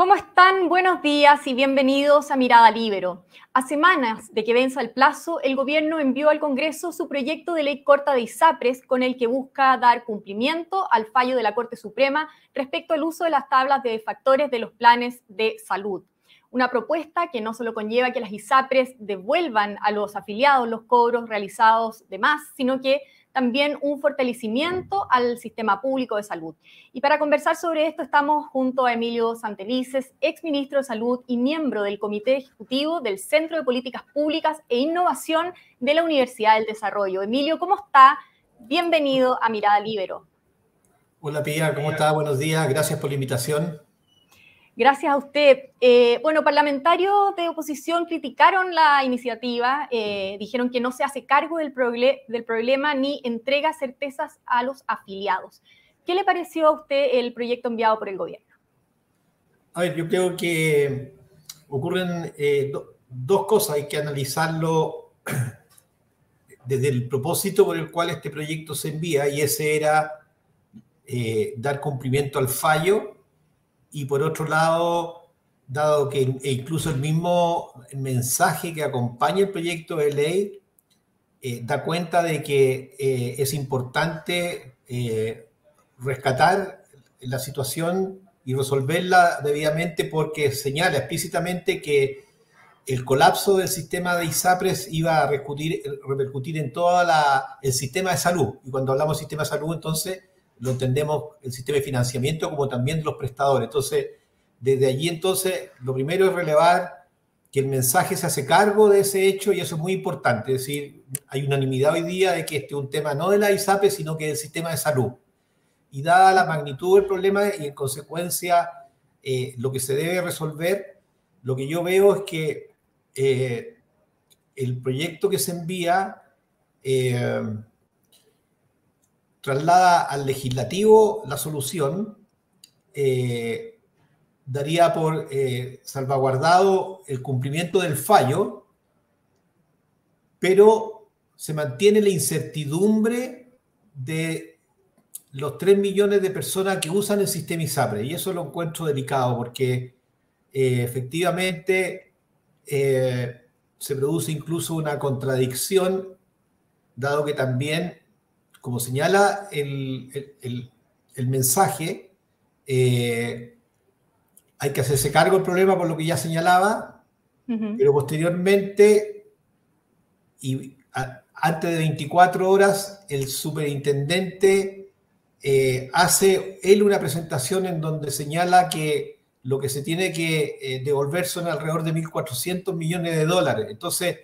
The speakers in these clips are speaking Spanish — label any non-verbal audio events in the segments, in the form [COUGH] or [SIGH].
¿Cómo están? Buenos días y bienvenidos a Mirada Libero. A semanas de que venza el plazo, el gobierno envió al Congreso su proyecto de ley corta de ISAPRES con el que busca dar cumplimiento al fallo de la Corte Suprema respecto al uso de las tablas de factores de los planes de salud. Una propuesta que no solo conlleva que las ISAPRES devuelvan a los afiliados los cobros realizados de más, sino que también un fortalecimiento al sistema público de salud. Y para conversar sobre esto estamos junto a Emilio Santelices, exministro de Salud y miembro del Comité Ejecutivo del Centro de Políticas Públicas e Innovación de la Universidad del Desarrollo. Emilio, ¿cómo está? Bienvenido a Mirada Libero. Hola Pía, ¿cómo está? Buenos días, gracias por la invitación. Gracias a usted. Eh, bueno, parlamentarios de oposición criticaron la iniciativa, eh, dijeron que no se hace cargo del, problema ni entrega certezas a los afiliados. ¿Qué le pareció a usted el proyecto enviado por el gobierno? A ver, yo creo que ocurren eh, dos cosas, hay que analizarlo [CLEARS THROAT] desde el propósito por el cual este proyecto se envía y ese era dar cumplimiento al fallo y por otro lado, dado que e incluso el mismo mensaje que acompaña el proyecto de ley eh, da cuenta de que eh, es importante eh, rescatar la situación y resolverla debidamente porque señala explícitamente que el colapso del sistema de ISAPRES iba a repercutir, repercutir en todo el sistema de salud. Y cuando hablamos de sistema de salud, entonces lo entendemos el sistema de financiamiento como también los prestadores. Entonces, desde allí entonces, lo primero es relevar que el mensaje se hace cargo de ese hecho y eso es muy importante. Es decir, hay unanimidad hoy día de que este es un tema no de la ISAPE, sino que del sistema de salud. Y dada la magnitud del problema y en consecuencia eh, lo que se debe resolver, lo que yo veo es que eh, el proyecto que se envía eh, traslada al legislativo la solución, eh, daría por eh, salvaguardado el cumplimiento del fallo, pero se mantiene la incertidumbre de los 3 millones de personas que usan el sistema ISAPRE. Y eso lo encuentro delicado porque eh, efectivamente se produce incluso una contradicción, dado que también como señala el, mensaje, eh, hay que hacerse cargo del problema por lo que ya señalaba, pero posteriormente, y antes de 24 horas, el superintendente eh, hace él una presentación en donde señala que lo que se tiene que eh, devolver son alrededor de 1.400 millones de dólares. Entonces,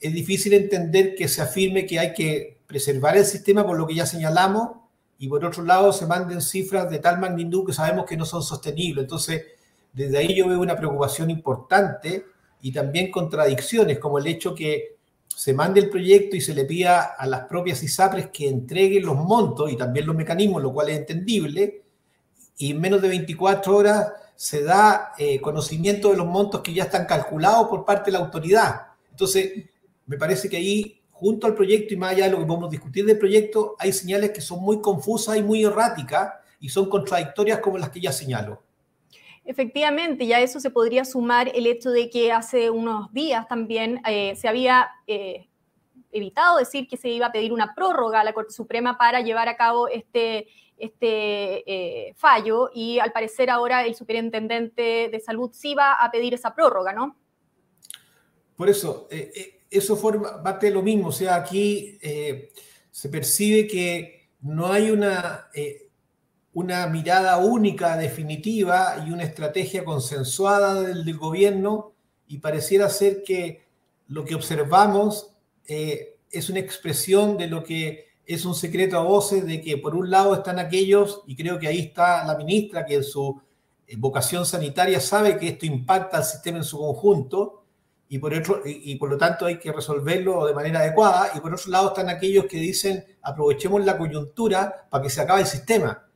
es difícil entender que se afirme que hay que preservar el sistema por lo que ya señalamos y por otro lado se manden cifras de tal magnitud que sabemos que no son sostenibles. Entonces, desde ahí yo veo una preocupación importante y también contradicciones, como el hecho que se mande el proyecto y se le pida a las propias ISAPRES que entreguen los montos y también los mecanismos, lo cual es entendible, y en menos de 24 horas se da eh, conocimiento de los montos que ya están calculados por parte de la autoridad. Entonces, me parece que ahí junto al proyecto y más allá de lo que podemos discutir del proyecto, hay señales que son muy confusas y muy erráticas y son contradictorias como las que ya señalo. Efectivamente, ya eso se podría sumar el hecho de que hace unos días también eh, se había eh, evitado decir que se iba a pedir una prórroga a la Corte Suprema para llevar a cabo este, este eh, fallo y al parecer ahora el superintendente de salud sí va a pedir esa prórroga, ¿no? Por eso, eso forma parte de lo mismo. O sea, aquí eh, se percibe que no hay una, eh, una mirada única, definitiva y una estrategia consensuada del, gobierno y pareciera ser que lo que observamos eh, es una expresión de lo que es un secreto a voces de que por un lado están aquellos, y creo que ahí está la ministra, que en su vocación sanitaria sabe que esto impacta al sistema en su conjunto, y por, otro, y, por lo tanto hay que resolverlo de manera adecuada. Y por otro lado están aquellos que dicen aprovechemos la coyuntura para que se acabe el sistema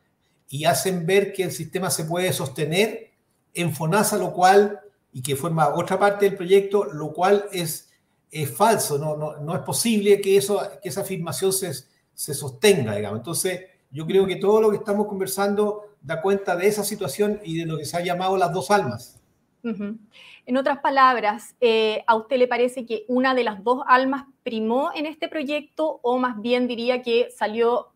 y hacen ver que el sistema se puede sostener en FONASA, lo cual, y que forma otra parte del proyecto, lo cual es, es falso, no, no, no es posible que, eso, que esa afirmación se, se sostenga, digamos. Entonces, Yo creo que todo lo que estamos conversando da cuenta de esa situación y de lo que se ha llamado las dos almas. En otras palabras, eh, ¿a usted le parece que una de las dos almas primó en este proyecto o más bien diría que salió,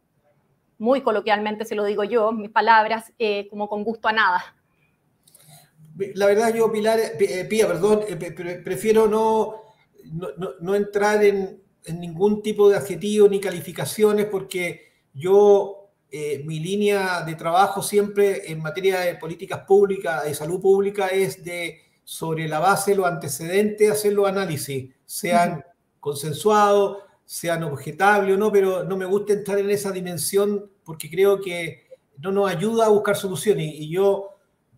muy coloquialmente se lo digo yo, mis palabras, eh, como con gusto a nada? La verdad yo, Pilar, eh, Pía, perdón, prefiero no, no, entrar en, en, ningún tipo de adjetivo ni calificaciones porque yo mi línea de trabajo siempre en materia de políticas públicas, de salud pública, es de sobre la base de los antecedentes, hacer los análisis, sean consensuados, sean objetables o no, pero no me gusta entrar en esa dimensión porque creo que no nos ayuda a buscar soluciones. Y, yo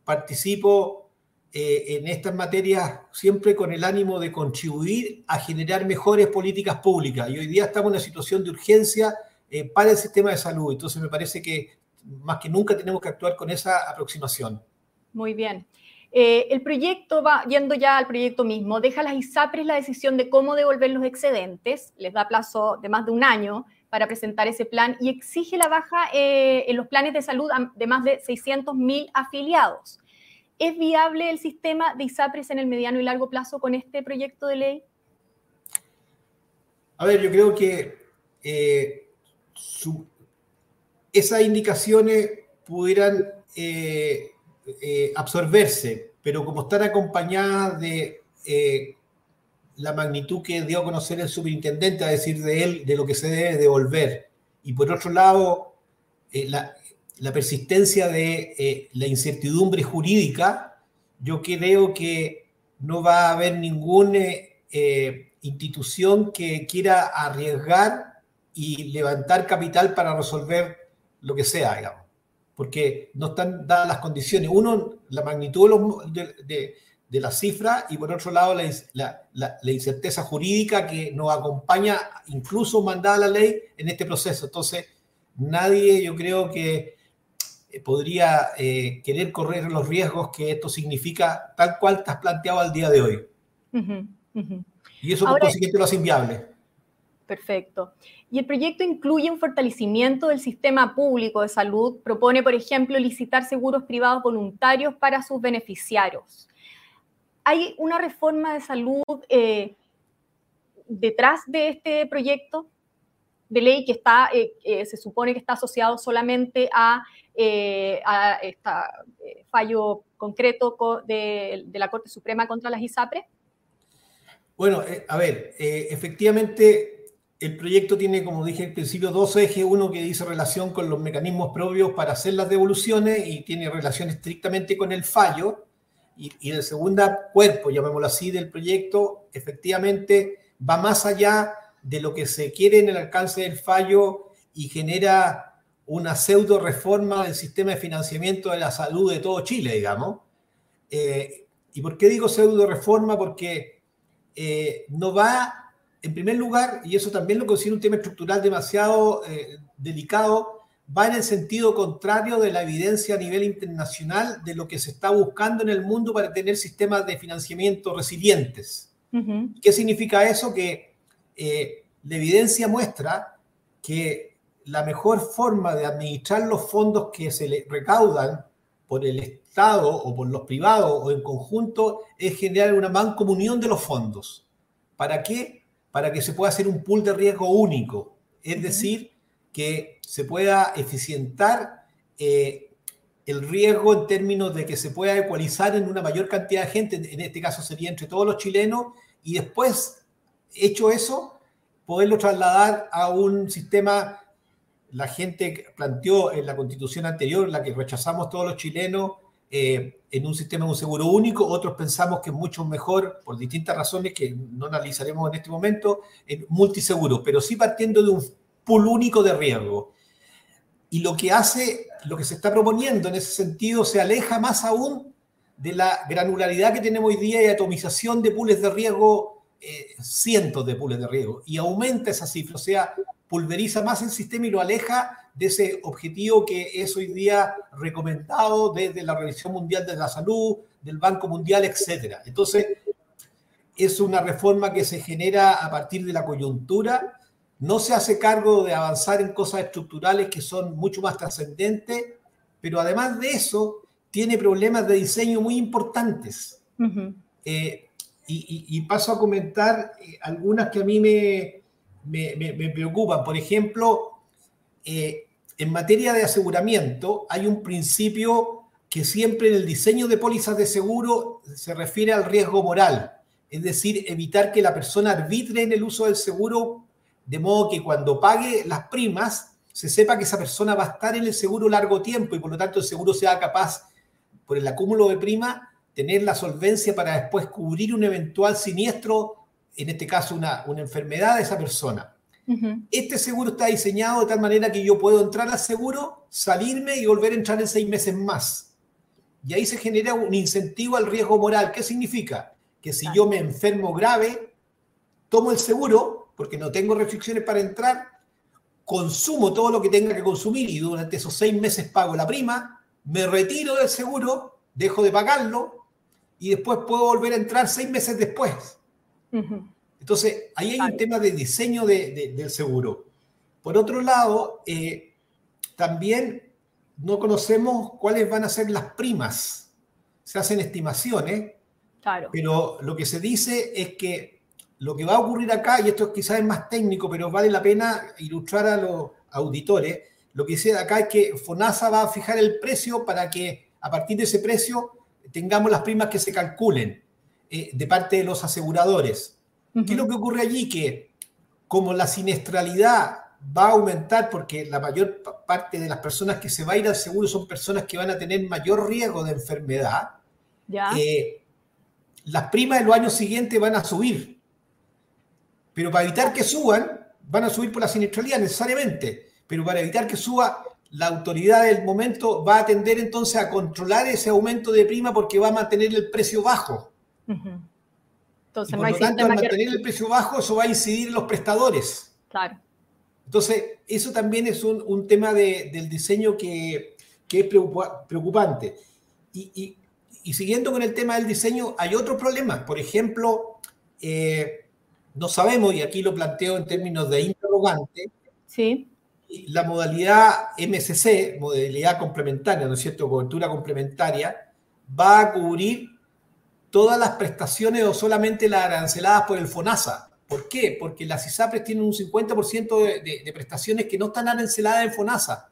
participo eh, en estas materias siempre con el ánimo de contribuir a generar mejores políticas públicas. Y hoy día estamos en una situación de urgencia eh, para el sistema de salud. Entonces me parece que más que nunca tenemos que actuar con esa aproximación. Muy bien. Eh, el proyecto va, yendo ya al proyecto mismo, deja a las ISAPRES la decisión de cómo devolver los excedentes, les da plazo de más de un año para presentar ese plan y exige la baja eh, en los planes de salud de más de 600.000 afiliados. ¿Es viable el sistema de ISAPRES en el mediano y largo plazo con este proyecto de ley? A ver, yo creo que eh, esas indicaciones pudieran absorberse, pero como están acompañadas de eh, la magnitud que dio a conocer el superintendente, a decir de él, de lo que se debe devolver, y por otro lado, eh, la, la, persistencia de la incertidumbre jurídica, yo creo que no va a haber ninguna institución que quiera arriesgar y levantar capital para resolver lo que sea, digamos porque no están dadas las condiciones. Uno, la magnitud de, la cifra y por otro lado la, incerteza jurídica que nos acompaña, incluso mandada la ley en este proceso. Entonces, nadie yo creo que eh, podría eh, querer correr los riesgos que esto significa, tal cual estás planteado al día de hoy. Y eso por consiguiente lo hace inviable. Perfecto. Y el proyecto incluye un fortalecimiento del sistema público de salud. Propone, por ejemplo, licitar seguros privados voluntarios para sus beneficiarios. ¿Hay una reforma de salud eh, detrás de este proyecto de ley que está, eh, eh, se supone que está asociado solamente a, este fallo concreto de, la Corte Suprema contra las ISAPRE? Bueno, a ver, efectivamente el proyecto tiene, como dije al principio, dos ejes. Uno que dice relación con los mecanismos propios para hacer las devoluciones y tiene relación estrictamente con el fallo. Y, el segundo cuerpo, llamémoslo así, del proyecto, efectivamente va más allá de lo que se quiere en el alcance del fallo y genera una pseudo reforma del sistema de financiamiento de la salud de todo Chile, digamos. Eh, ¿Y por qué digo pseudo reforma? Porque eh, no va en primer lugar, y eso también lo considero un tema estructural demasiado eh, delicado, va en el sentido contrario de la evidencia a nivel internacional de lo que se está buscando en el mundo para tener sistemas de financiamiento resilientes. ¿Qué significa eso? Que eh, la evidencia muestra que la mejor forma de administrar los fondos que se le recaudan por el Estado o por los privados o en conjunto es generar una mancomunión de los fondos. ¿Para qué? Para que se pueda hacer un pool de riesgo único, es decir, que se pueda eficientar eh, el riesgo en términos de que se pueda ecualizar en una mayor cantidad de gente, en este caso sería entre todos los chilenos, y después, hecho eso, poderlo trasladar a un sistema, la gente planteó en la constitución anterior, la que rechazamos todos los chilenos, eh, en un sistema de un seguro único, otros pensamos que es mucho mejor, por distintas razones que no analizaremos en este momento, en multiseguro, pero sí partiendo de un pool único de riesgo. Y lo que hace, lo que se está proponiendo en ese sentido, se aleja más aún de la granularidad que tenemos hoy día y atomización de pools de riesgo, eh, cientos de pools de riesgo, y aumenta esa cifra, o sea, pulveriza más el sistema y lo aleja de ese objetivo que es hoy día recomendado desde la Organización Mundial de la Salud, del Banco Mundial, etc. Entonces, es una reforma que se genera a partir de la coyuntura no se hace cargo de avanzar en cosas estructurales que son mucho más trascendentes, pero además de eso, tiene problemas de diseño muy importantes. Eh, y, paso a comentar eh, algunas que a mí me, me, preocupan. Por ejemplo, eh, en materia de aseguramiento hay un principio que siempre en el diseño de pólizas de seguro se refiere al riesgo moral, es decir, evitar que la persona arbitre en el uso del seguro de modo que cuando pague las primas se sepa que esa persona va a estar en el seguro largo tiempo y por lo tanto el seguro sea capaz, por el acúmulo de prima, tener la solvencia para después cubrir un eventual siniestro, en este caso una, enfermedad de esa persona. Este seguro está diseñado de tal manera que yo puedo entrar al seguro, salirme y volver a entrar en seis meses más. Y ahí se genera un incentivo al riesgo moral. ¿Qué significa? Que si yo me enfermo grave, tomo el seguro, porque no tengo restricciones para entrar, consumo todo lo que tenga que consumir y durante esos seis meses pago la prima, me retiro del seguro, dejo de pagarlo y después puedo volver a entrar seis meses después. Entonces, ahí hay un tema de diseño del seguro. Por otro lado, eh, también no conocemos cuáles van a ser las primas. Se hacen estimaciones, claro. pero lo que se dice es que lo que va a ocurrir acá, y esto quizás es más técnico, pero vale la pena ilustrar a los auditores, lo que dice acá es que FONASA va a fijar el precio para que a partir de ese precio tengamos las primas que se calculen eh, de parte de los aseguradores. ¿Qué es lo que ocurre allí? Que como la siniestralidad va a aumentar porque la mayor parte de las personas que se va a ir al seguro son personas que van a tener mayor riesgo de enfermedad, eh, las primas de los años siguientes van a subir. Pero para evitar que suban, van a subir por la siniestralidad necesariamente. Pero para evitar que suba, la autoridad del momento va a tender entonces a controlar ese aumento de prima porque va a mantener el precio bajo. Entonces, por lo tanto, al mantener el precio bajo, eso va a incidir en los prestadores. Claro. Entonces, eso también es un, tema del diseño que, es preocupante. Y, siguiendo con el tema del diseño, hay otros problemas. Por ejemplo, eh, no sabemos, y aquí lo planteo en términos de interrogante, sí. la modalidad MSC, modalidad complementaria, ¿no es cierto? Cobertura complementaria, va a cubrir todas las prestaciones o solamente las aranceladas por el FONASA. ¿Por qué? Porque las ISAPRES tienen un 50% de, de, prestaciones que no están aranceladas en FONASA.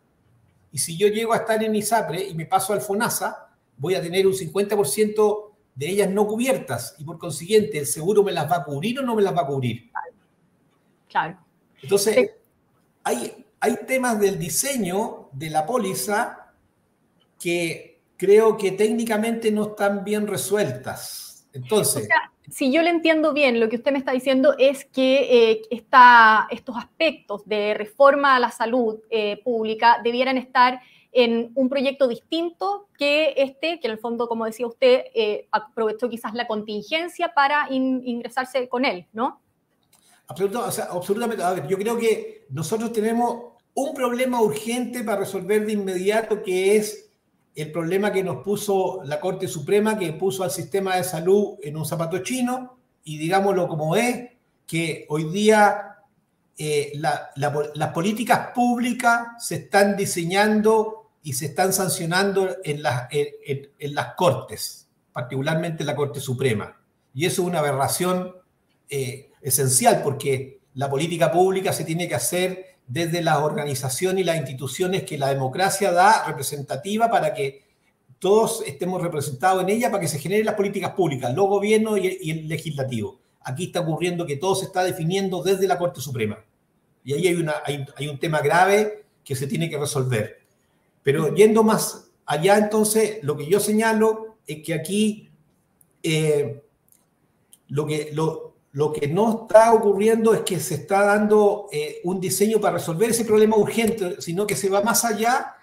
Y si yo llego a estar en ISAPRE y me paso al FONASA, voy a tener un 50% de ellas no cubiertas y por consiguiente el seguro me las va a cubrir o no me las va a cubrir. Claro. Entonces, hay, hay temas del diseño de la póliza que creo que técnicamente no están bien resueltas. Entonces... si yo le entiendo bien, lo que usted me está diciendo es que eh, estos aspectos de reforma a la salud eh, pública debieran estar en un proyecto distinto que este, que en el fondo, como decía usted, eh, aprovechó quizás la contingencia para ingresarse con él, ¿no? absolutamente. A ver, yo creo que nosotros tenemos un problema urgente para resolver de inmediato, que es el problema que nos puso la Corte Suprema, que puso al sistema de salud en un zapato chino, y digámoslo como es, que hoy día eh, las políticas públicas se están diseñando y se están sancionando en las, en, las Cortes, particularmente en la Corte Suprema. Y eso es una aberración eh, esencial porque la política pública se tiene que hacer desde las organizaciones y las instituciones que la democracia da representativa para que todos estemos representados en ella para que se generen las políticas públicas, los gobiernos y el, legislativo. Aquí está ocurriendo que todo se está definiendo desde la Corte Suprema. Y ahí hay un tema grave que se tiene que resolver. Pero yendo más allá, entonces, lo que yo señalo es que aquí eh, lo, que, lo, lo, que no está ocurriendo es que se está dando eh, un diseño para resolver ese problema urgente, sino que se va más allá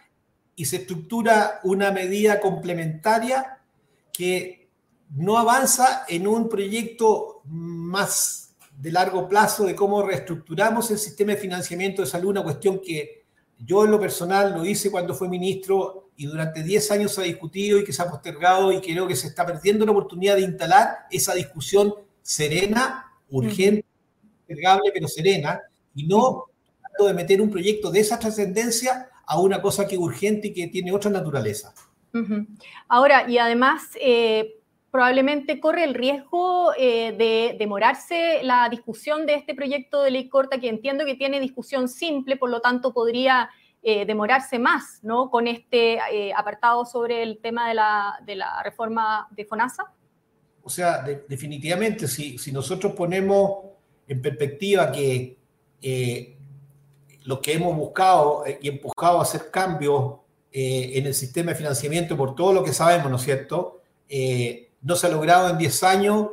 y se estructura una medida complementaria que no avanza en un proyecto más de largo plazo de cómo reestructuramos el sistema de financiamiento de salud, una cuestión que yo en lo personal lo hice cuando fue ministro y durante 10 años se ha discutido y que se ha postergado y creo que se está perdiendo la oportunidad de instalar esa discusión serena, urgente, pero serena, y no de meter un proyecto de esa trascendencia a una cosa que es urgente y que tiene otra naturaleza. Ahora, y además, eh, probablemente corre el riesgo eh, de demorarse la discusión de este proyecto de ley corta, que entiendo que tiene discusión simple, por lo tanto podría eh, demorarse más, ¿no? Con este apartado sobre el tema de la, reforma de FONASA. O sea, definitivamente, si, nosotros ponemos en perspectiva que lo que hemos buscado y empujado a hacer cambios en el sistema de financiamiento por todo lo que sabemos, ¿no es cierto? no se ha logrado en 10 años,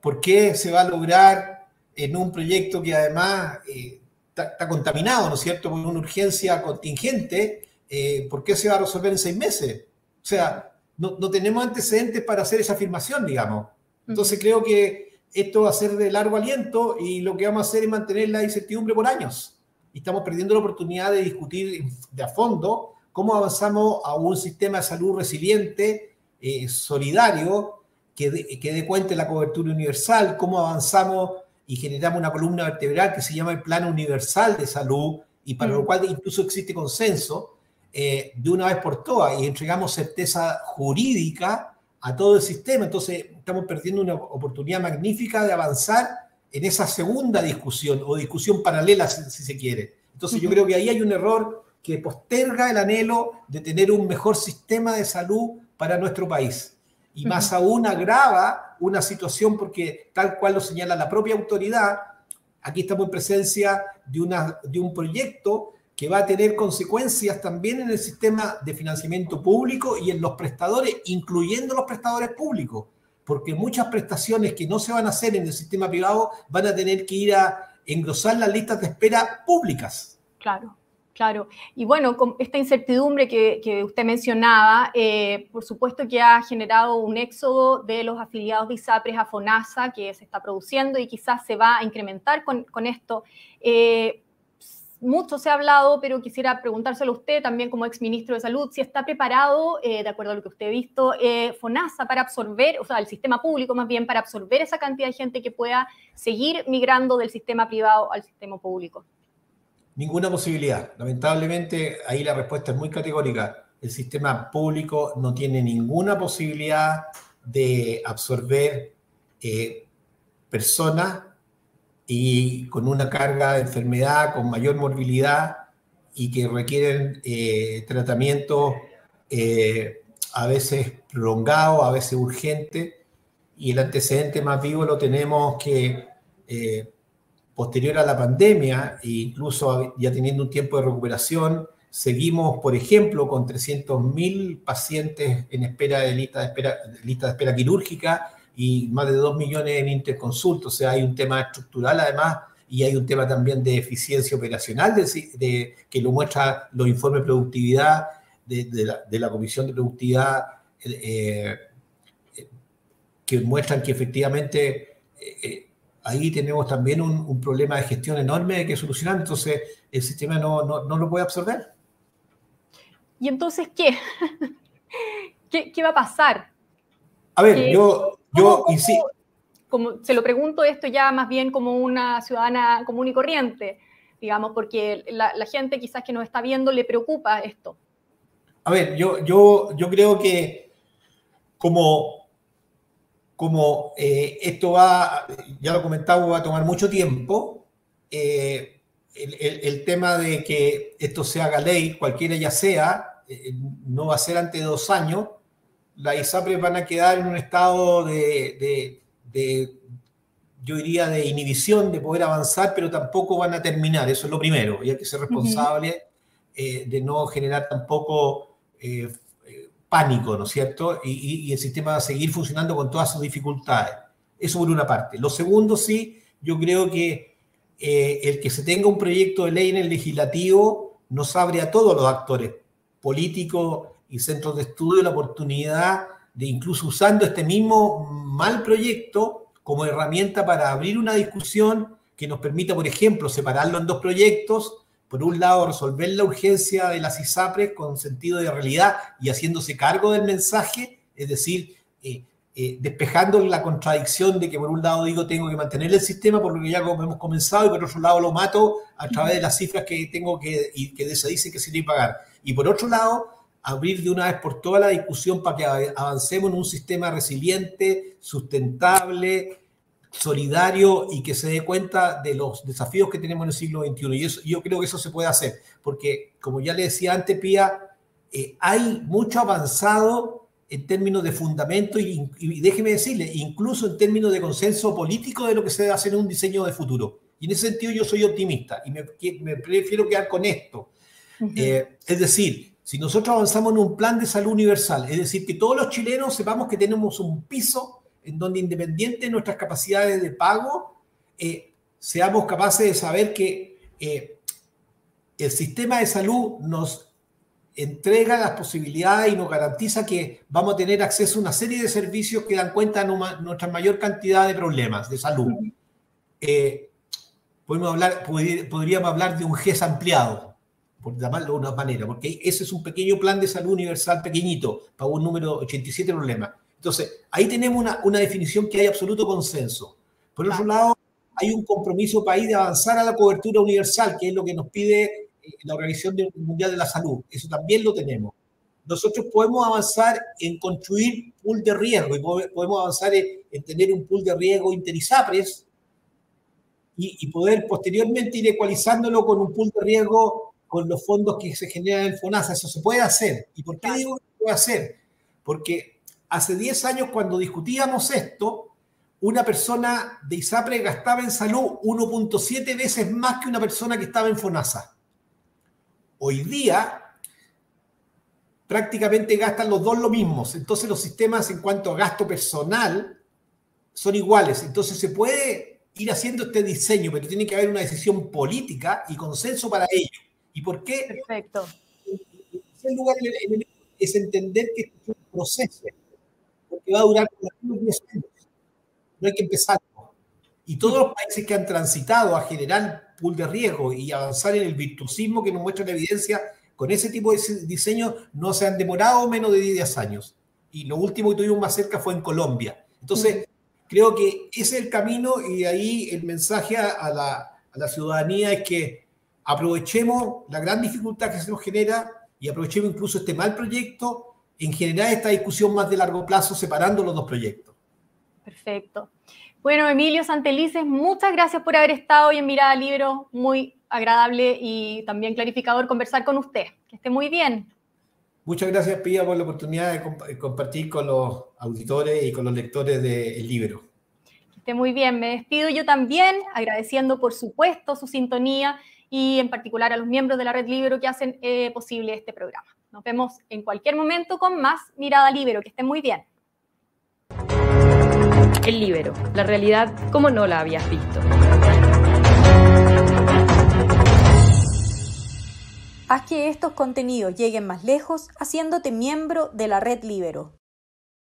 ¿por qué se va a lograr en un proyecto que además eh, está, contaminado, ¿no es cierto?, por una urgencia contingente, eh, ¿por qué se va a resolver en seis meses? O sea, no, tenemos antecedentes para hacer esa afirmación, digamos. Entonces creo que esto va a ser de largo aliento y lo que vamos a hacer es mantener la incertidumbre por años. Y estamos perdiendo la oportunidad de discutir de a fondo cómo avanzamos a un sistema de salud resiliente, eh, solidario, que dé, cuenta de la cobertura universal, cómo avanzamos y generamos una columna vertebral que se llama el Plan Universal de Salud y para lo cual incluso existe consenso eh, de una vez por todas y entregamos certeza jurídica a todo el sistema. Entonces estamos perdiendo una oportunidad magnífica de avanzar en esa segunda discusión o discusión paralela si, se quiere. Entonces yo creo que ahí hay un error que posterga el anhelo de tener un mejor sistema de salud para nuestro país y más aún agrava una situación porque tal cual lo señala la propia autoridad, aquí estamos en presencia de, una, de un proyecto que va a tener consecuencias también en el sistema de financiamiento público y en los prestadores, incluyendo los prestadores públicos, porque muchas prestaciones que no se van a hacer en el sistema privado van a tener que ir a engrosar las listas de espera públicas. Claro. Claro, y bueno, con esta incertidumbre que, usted mencionaba, eh, por supuesto que ha generado un éxodo de los afiliados de ISAPRES a FONASA que se está produciendo y quizás se va a incrementar con, esto. Eh, mucho se ha hablado, pero quisiera preguntárselo a usted también como exministro de Salud, si está preparado, eh, de acuerdo a lo que usted ha visto, FONASA para absorber, o sea, el sistema público más bien, para absorber esa cantidad de gente que pueda seguir migrando del sistema privado al sistema público. Ninguna posibilidad. Lamentablemente, ahí la respuesta es muy categórica. El sistema público no tiene ninguna posibilidad de absorber eh, personas y con una carga de enfermedad, con mayor morbilidad y que requieren eh, tratamiento eh, a veces prolongado, a veces urgente. Y el antecedente más vivo lo tenemos que posterior a la pandemia, e incluso ya teniendo un tiempo de recuperación, seguimos, por ejemplo, con 300.000 pacientes en espera de lista de espera, lista de espera quirúrgica y más de 2 millones en interconsulta. O sea, hay un tema estructural además y hay un tema también de eficiencia operacional de, que lo muestra los informes de productividad de, la, Comisión de Productividad, eh, eh, que muestran que efectivamente eh, ahí tenemos también un, problema de gestión enorme que solucionar, entonces el sistema no, lo puede absorber. ¿Y entonces [LAUGHS] qué? ¿Qué, va a pasar? A ver, yo, yo Como, se lo pregunto esto ya más bien como una ciudadana común y corriente, digamos, porque la, gente quizás que nos está viendo le preocupa esto. A ver, yo, yo, yo creo que como como eh, esto va, ya lo comentaba, va a tomar mucho tiempo, eh, el, tema de que esto se haga ley, cualquiera ya sea, eh, no va a ser antes de dos años, las ISAPRES van a quedar en un estado de, yo diría, de inhibición de poder avanzar, pero tampoco van a terminar, eso es lo primero, y hay que ser responsable de no generar tampoco pánico, ¿no es cierto? Y, el sistema va a seguir funcionando con todas sus dificultades. Eso por una parte. Lo segundo, sí, yo creo que eh, el que se tenga un proyecto de ley en el legislativo nos abre a todos los actores políticos y centros de estudio la oportunidad de incluso usando este mismo mal proyecto como herramienta para abrir una discusión que nos permita, por ejemplo, separarlo en dos proyectos por un lado, resolver la urgencia de las ISAPRES con sentido de realidad y haciéndose cargo del mensaje, es decir, eh, eh, despejando la contradicción de que por un lado digo tengo que mantener el sistema por lo que ya hemos comenzado y por otro lado lo mato a través de las cifras que tengo que, y que se dice que se tiene que pagar. Y por otro lado, abrir de una vez por todas la discusión para que avancemos en un sistema resiliente, sustentable, solidario y que se dé cuenta de los desafíos que tenemos en el siglo XXI. Y eso, yo creo que eso se puede hacer, porque como ya le decía antes, Pía, eh, hay mucho avanzado en términos de fundamento y, déjeme decirle, incluso en términos de consenso político de lo que se debe hacer en un diseño de futuro. Y en ese sentido yo soy optimista y me, prefiero quedar con esto. Eh, es decir, si nosotros avanzamos en un plan de salud universal, es decir, que todos los chilenos sepamos que tenemos un piso en donde independiente de nuestras capacidades de pago, eh, seamos capaces de saber que eh, el sistema de salud nos entrega las posibilidades y nos garantiza que vamos a tener acceso a una serie de servicios que dan cuenta de nuestra mayor cantidad de problemas de salud. Eh, podemos hablar, podríamos hablar de un GES ampliado, por llamarlo de una manera, porque ese es un pequeño plan de salud universal pequeñito para un número 87 problemas. Entonces, ahí tenemos una, una definición que hay absoluto consenso. Por otro lado, hay un compromiso país de avanzar a la cobertura universal, que es lo que nos pide eh, la Organización Mundial de la Salud. Eso también lo tenemos. Nosotros podemos avanzar en construir pool de riesgo y podemos avanzar en, tener un pool de riesgo interisapres y, y, poder posteriormente ir ecualizándolo con un pool de riesgo con los fondos que se generan en FONASA. Eso se puede hacer. ¿Y por qué digo que se puede hacer? Porque hace 10 años cuando discutíamos esto, una persona de ISAPRE gastaba en salud 1.7 veces más que una persona que estaba en FONASA. Hoy día prácticamente gastan los dos lo mismo. Entonces los sistemas en cuanto a gasto personal son iguales. Entonces se puede ir haciendo este diseño, pero tiene que haber una decisión política y consenso para ello. ¿Y por qué? Perfecto. En lugar es entender que es un proceso porque va a durar unos 10 años. No hay que empezar. Y todos los países que han transitado a generar pool de riesgo y avanzar en el virtuosismo que nos muestra la evidencia, con ese tipo de diseño no se han demorado menos de 10 años. Y lo último que tuvimos más cerca fue en Colombia. Entonces, creo que ese es el camino y de ahí el mensaje a la, a la ciudadanía es que aprovechemos la gran dificultad que se nos genera y aprovechemos incluso este mal proyecto en general esta discusión más de largo plazo separando los dos proyectos. Perfecto. Bueno, Emilio Santelices, muchas gracias por haber estado hoy en Mirada Libro. Muy agradable y también clarificador conversar con usted. Que esté muy bien. Muchas gracias, Pía, por la oportunidad de compartir con los auditores y con los lectores del libro. Que esté muy bien. Me despido yo también, agradeciendo, por supuesto, su sintonía y en particular a los miembros de la Red Libro que hacen eh, posible este programa. Nos vemos en cualquier momento con más Mirada Libero. Que estén muy bien. El Libero, la realidad como no la habías visto. Haz que estos contenidos lleguen más lejos haciéndote miembro de la red Libero.